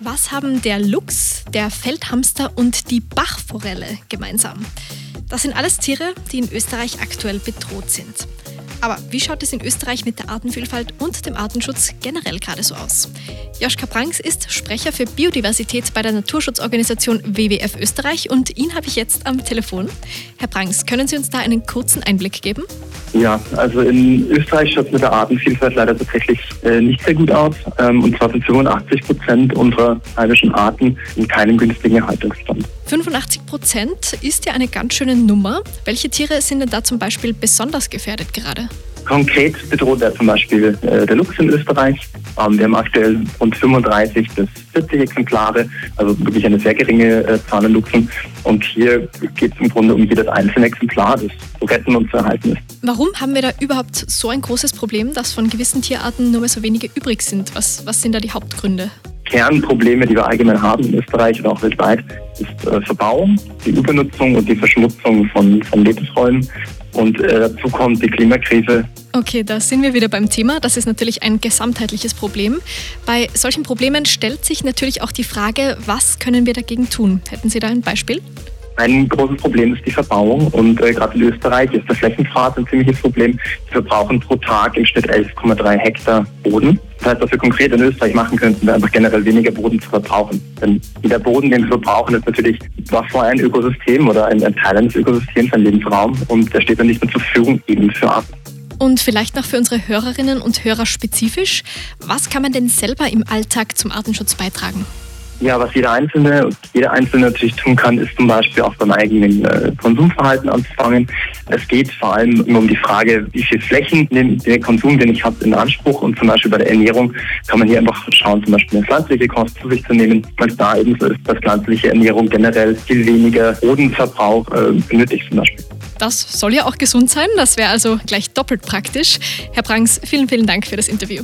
Was haben der Luchs, der Feldhamster und die Bachforelle gemeinsam? Das sind alles Tiere, die in Österreich aktuell bedroht sind. Aber wie schaut es in Österreich mit der Artenvielfalt und dem Artenschutz generell gerade so aus? Joschka Pranks ist Sprecher für Biodiversität bei der Naturschutzorganisation WWF Österreich und ihn habe ich jetzt am Telefon. Herr Pranks, können Sie uns da einen kurzen Einblick geben? Ja, also in Österreich schaut es mit der Artenvielfalt leider tatsächlich äh, nicht sehr gut aus. Ähm, und zwar sind 85 Prozent unserer heimischen Arten in keinem günstigen Erhaltungsstand. 85 Prozent ist ja eine ganz schöne Nummer. Welche Tiere sind denn da zum Beispiel besonders gefährdet gerade? Konkret bedroht er zum Beispiel äh, der Luchs in Österreich. Ähm, wir haben aktuell rund 35 bis 40 Exemplare, also wirklich eine sehr geringe äh, Zahl an Luchsen. Und hier geht es im Grunde um jedes einzelne Exemplar, das zu retten und zu erhalten ist. Warum haben wir da überhaupt so ein großes Problem, dass von gewissen Tierarten nur mehr so wenige übrig sind? Was, was sind da die Hauptgründe? Kernprobleme, die wir allgemein haben in Österreich und auch weltweit, ist äh, Verbauung, die Übernutzung und die Verschmutzung von, von Lebensräumen. Und äh, dazu kommt die Klimakrise. Okay, da sind wir wieder beim Thema. Das ist natürlich ein gesamtheitliches Problem. Bei solchen Problemen stellt sich natürlich auch die Frage, was können wir dagegen tun? Hätten Sie da ein Beispiel? Ein großes Problem ist die Verbauung und äh, gerade in Österreich ist der Flächenpfad ein ziemliches Problem. Wir verbrauchen pro Tag im Schnitt 11,3 Hektar Boden. Das heißt, was wir konkret in Österreich machen könnten, wäre einfach generell weniger Boden zu verbrauchen. Denn jeder Boden, den wir verbrauchen, ist natürlich war vorher ein Ökosystem oder ein, ein Teil eines Ökosystems, ein Lebensraum und der steht dann nicht mehr zur Verfügung eben für Arten. Und vielleicht noch für unsere Hörerinnen und Hörer spezifisch, was kann man denn selber im Alltag zum Artenschutz beitragen? Ja, was jeder Einzelne und jeder Einzelne natürlich tun kann, ist zum Beispiel auch beim eigenen äh, Konsumverhalten anzufangen. Es geht vor allem immer um die Frage, wie viel Flächen nimmt der Konsum, den ich habe, in Anspruch. Und zum Beispiel bei der Ernährung kann man hier einfach schauen, zum Beispiel eine pflanzliche Kost zu sich zu nehmen, weil es da eben so ist, dass pflanzliche Ernährung generell viel weniger Bodenverbrauch äh, benötigt zum Beispiel. Das soll ja auch gesund sein. Das wäre also gleich doppelt praktisch. Herr Prangs, vielen, vielen Dank für das Interview.